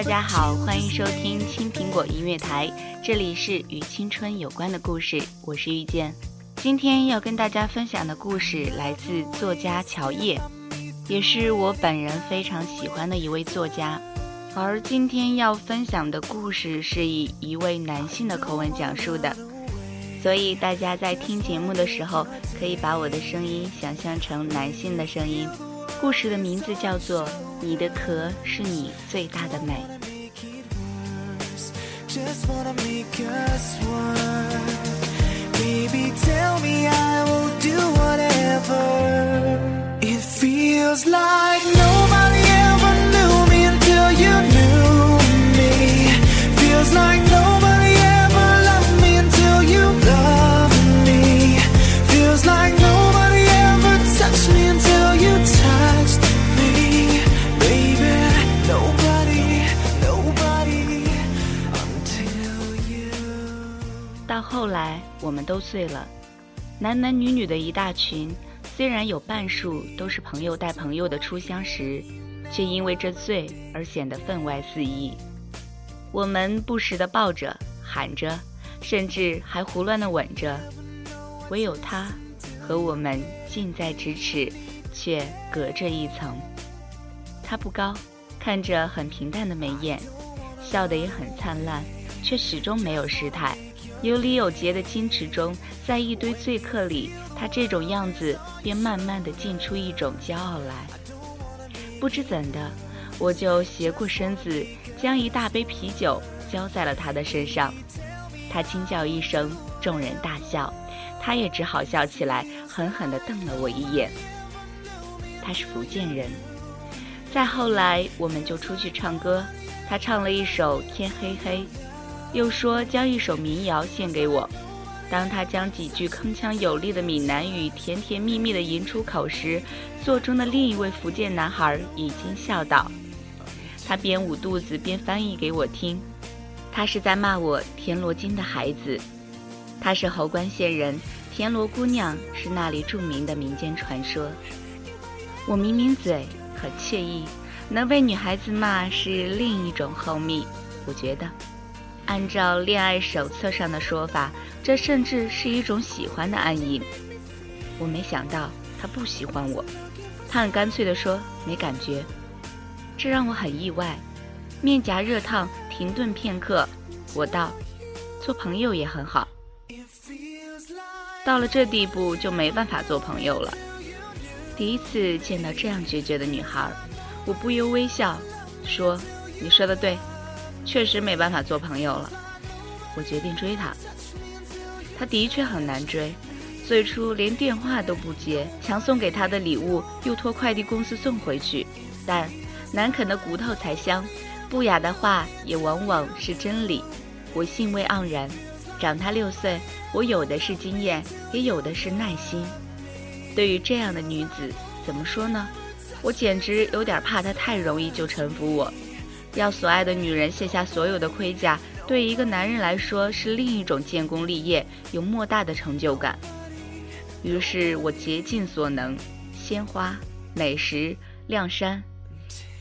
大家好，欢迎收听青苹果音乐台，这里是与青春有关的故事，我是遇见。今天要跟大家分享的故事来自作家乔叶，也是我本人非常喜欢的一位作家。而今天要分享的故事是以一位男性的口吻讲述的，所以大家在听节目的时候，可以把我的声音想象成男性的声音。故事的名字叫做《你的壳是你最大的美》。醉了，男男女女的一大群，虽然有半数都是朋友带朋友的初相识，却因为这醉而显得分外肆意。我们不时地抱着、喊着，甚至还胡乱地吻着，唯有他和我们近在咫尺，却隔着一层。他不高，看着很平淡的眉眼，笑得也很灿烂，却始终没有失态。有礼有节的矜持中，在一堆醉客里，他这种样子便慢慢的浸出一种骄傲来。不知怎的，我就斜过身子，将一大杯啤酒浇在了他的身上。他轻叫一声，众人大笑，他也只好笑起来，狠狠地瞪了我一眼。他是福建人。再后来，我们就出去唱歌，他唱了一首《天黑黑》。又说将一首民谣献给我。当他将几句铿锵有力的闽南语甜甜蜜蜜地吟出口时，座中的另一位福建男孩已经笑道。他边捂肚子边翻译给我听，他是在骂我田螺精的孩子。他是侯官县人，田螺姑娘是那里著名的民间传说。我抿抿嘴，很惬意。能被女孩子骂是另一种厚蜜，我觉得。按照恋爱手册上的说法，这甚至是一种喜欢的暗影。我没想到他不喜欢我，他很干脆地说没感觉，这让我很意外。面颊热烫，停顿片刻，我道：做朋友也很好。到了这地步就没办法做朋友了。第一次见到这样决绝的女孩，我不由微笑，说：你说的对。确实没办法做朋友了，我决定追他。他的确很难追，最初连电话都不接，强送给他的礼物又托快递公司送回去。但难啃的骨头才香，不雅的话也往往是真理。我兴味盎然，长他六岁，我有的是经验，也有的是耐心。对于这样的女子，怎么说呢？我简直有点怕她太容易就臣服我。要所爱的女人卸下所有的盔甲，对一个男人来说是另一种建功立业、有莫大的成就感。于是我竭尽所能，鲜花、美食、亮山，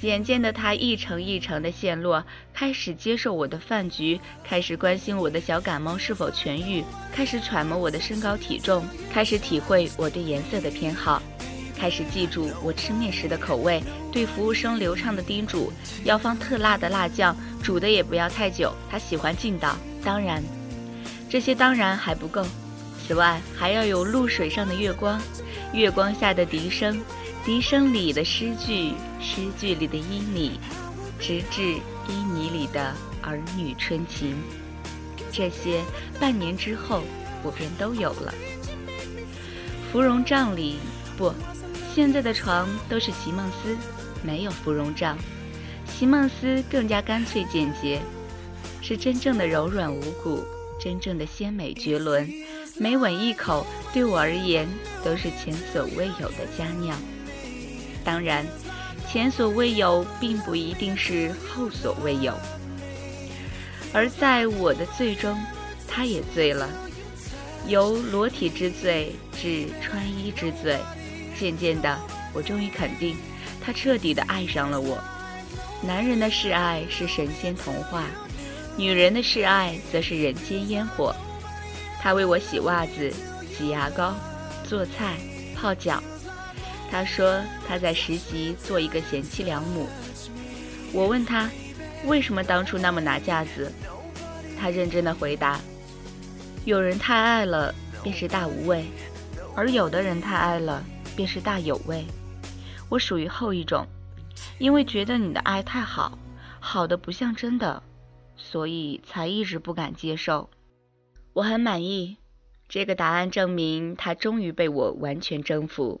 眼见的他一层一层的陷落，开始接受我的饭局，开始关心我的小感冒是否痊愈，开始揣摩我的身高体重，开始体会我对颜色的偏好，开始记住我吃面时的口味，对服务生流畅的叮嘱要放特辣的辣酱，煮的也不要太久，他喜欢劲道。当然，这些当然还不够，此外还要有露水上的月光，月光下的笛声。笛声里的诗句，诗句里的旖旎，直至旖旎里的儿女春情，这些半年之后，我便都有了。芙蓉帐里不，现在的床都是席梦思，没有芙蓉帐。席梦思更加干脆简洁，是真正的柔软无骨，真正的鲜美绝伦。每吻一口，对我而言都是前所未有的佳酿。当然，前所未有并不一定是后所未有。而在我的醉中，他也醉了，由裸体之醉至穿衣之醉。渐渐的，我终于肯定，他彻底的爱上了我。男人的示爱是神仙童话，女人的示爱则是人间烟火。他为我洗袜子、挤牙膏、做菜、泡脚。他说他在实习做一个贤妻良母。我问他为什么当初那么拿架子，他认真的回答：有人太爱了便是大无畏，而有的人太爱了便是大有味。我属于后一种，因为觉得你的爱太好，好的不像真的，所以才一直不敢接受。我很满意，这个答案证明他终于被我完全征服。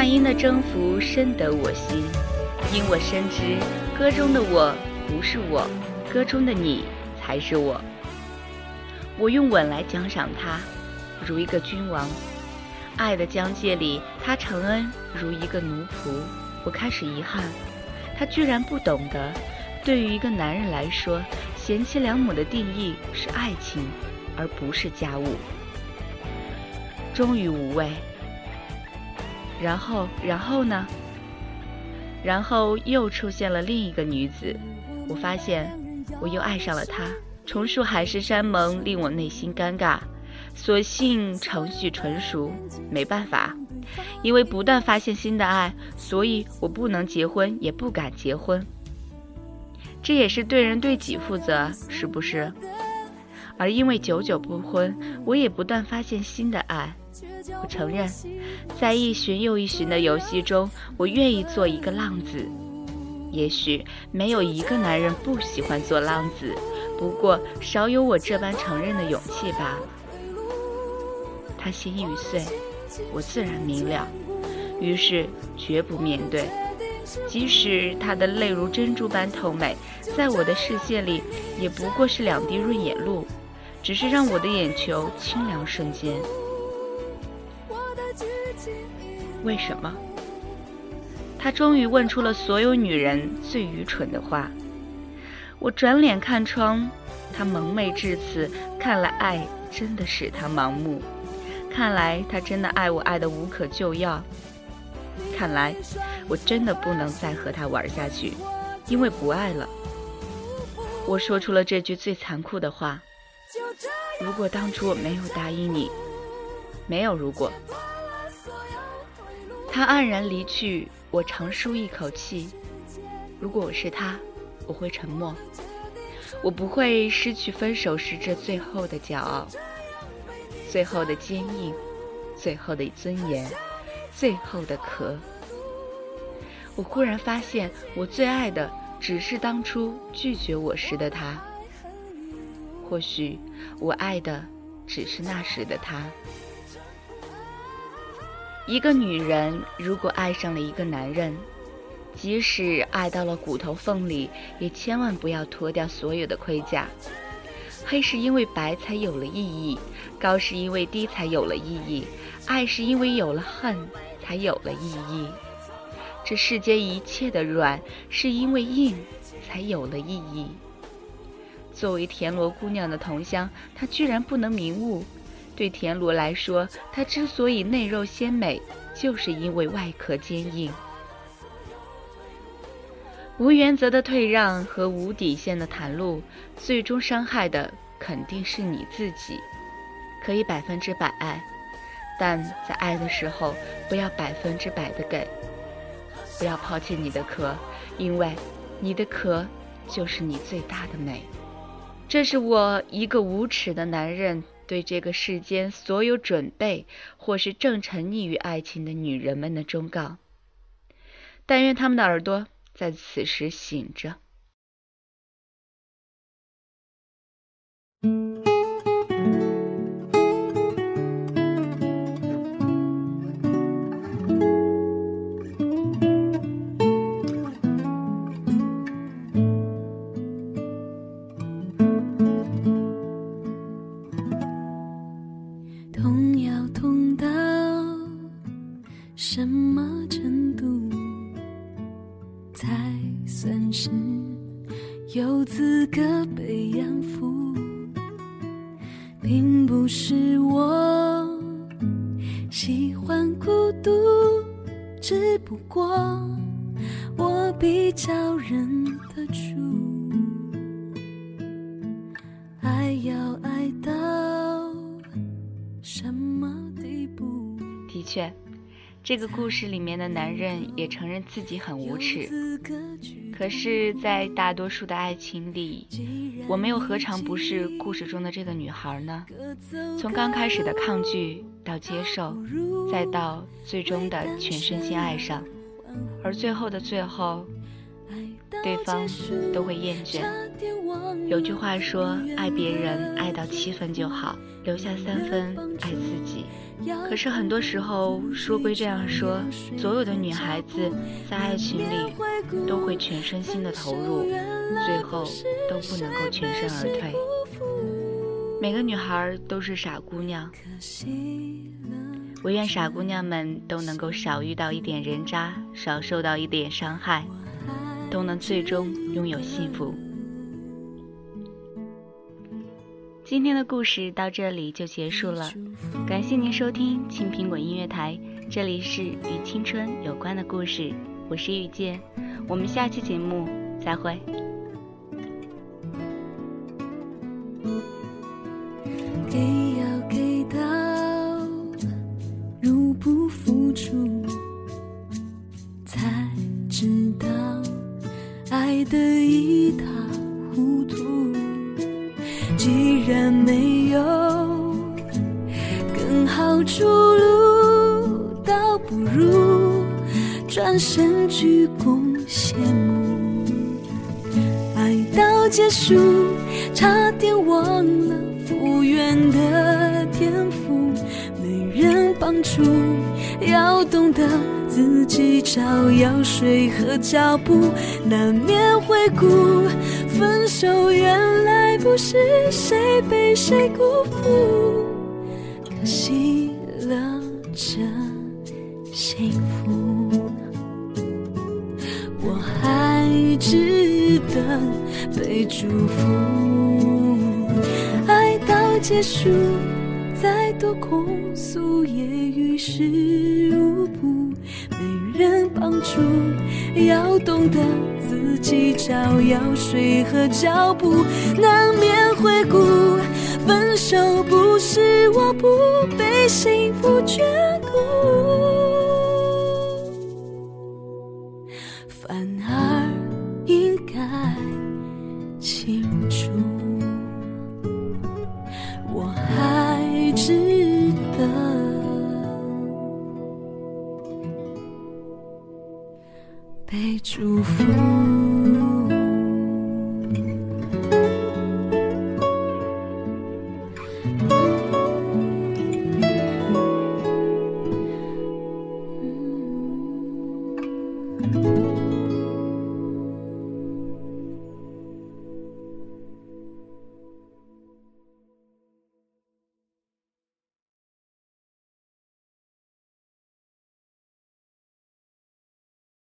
那英的征服深得我心，因我深知歌中的我不是我，歌中的你。才是我，我用吻来奖赏他，如一个君王。爱的疆界里，他承恩如一个奴仆。我开始遗憾，他居然不懂得，对于一个男人来说，贤妻良母的定义是爱情，而不是家务。终于无畏。然后，然后呢？然后又出现了另一个女子，我发现。我又爱上了她，重述海誓山盟令我内心尴尬，所幸程序纯熟，没办法，因为不断发现新的爱，所以我不能结婚，也不敢结婚。这也是对人对己负责，是不是？而因为久久不婚，我也不断发现新的爱。我承认，在一巡又一巡的游戏中，我愿意做一个浪子。也许没有一个男人不喜欢做浪子，不过少有我这般承认的勇气罢了。他心欲碎，我自然明了，于是绝不面对。即使他的泪如珍珠般透美，在我的视线里也不过是两滴润眼露，只是让我的眼球清凉瞬间。为什么？他终于问出了所有女人最愚蠢的话。我转脸看窗，他蒙昧至此，看来爱真的使他盲目。看来他真的爱我爱得无可救药。看来我真的不能再和他玩下去，因为不爱了。我说出了这句最残酷的话：如果当初我没有答应你，没有如果。他黯然离去，我长舒一口气。如果我是他，我会沉默，我不会失去分手时这最后的骄傲。最后的坚硬，最后的尊严，最后的壳。我忽然发现，我最爱的只是当初拒绝我时的他。或许，我爱的只是那时的他。一个女人如果爱上了一个男人，即使爱到了骨头缝里，也千万不要脱掉所有的盔甲。黑是因为白才有了意义，高是因为低才有了意义，爱是因为有了恨才有了意义。这世间一切的软，是因为硬才有了意义。作为田螺姑娘的同乡，她居然不能明悟。对田螺来说，它之所以内肉鲜美，就是因为外壳坚硬。无原则的退让和无底线的袒露，最终伤害的肯定是你自己。可以百分之百爱，但在爱的时候不要百分之百的给。不要抛弃你的壳，因为你的壳就是你最大的美。这是我一个无耻的男人对这个世间所有准备或是正沉溺于爱情的女人们的忠告。但愿他们的耳朵。在此时醒着。确，这个故事里面的男人也承认自己很无耻。可是，在大多数的爱情里，我们又何尝不是故事中的这个女孩呢？从刚开始的抗拒到接受，再到最终的全身心爱上，而最后的最后，对方都会厌倦。有句话说：“爱别人爱到七分就好，留下三分爱自己。”可是很多时候，说归这样说，所有的女孩子在爱情里都会全身心的投入，最后都不能够全身而退。每个女孩都是傻姑娘，我愿傻姑娘们都能够少遇到一点人渣，少受到一点伤害，都能最终拥有幸福。今天的故事到这里就结束了，感谢您收听青苹果音乐台，这里是与青春有关的故事，我是遇见，我们下期节目再会。爱的一塌糊涂。既然没有更好出路，倒不如转身鞠躬谢幕。爱到结束，差点忘了复原的天赋，没人帮助，要懂得自己找药水和脚步，难免会顾。分手原来不是谁被谁辜负，可惜了这幸福。我还值得被祝福，爱到结束多控诉也于事无补，没人帮助，要懂得自己找药水和脚步，难免会顾。分手不是我不被幸福眷顾，祝福。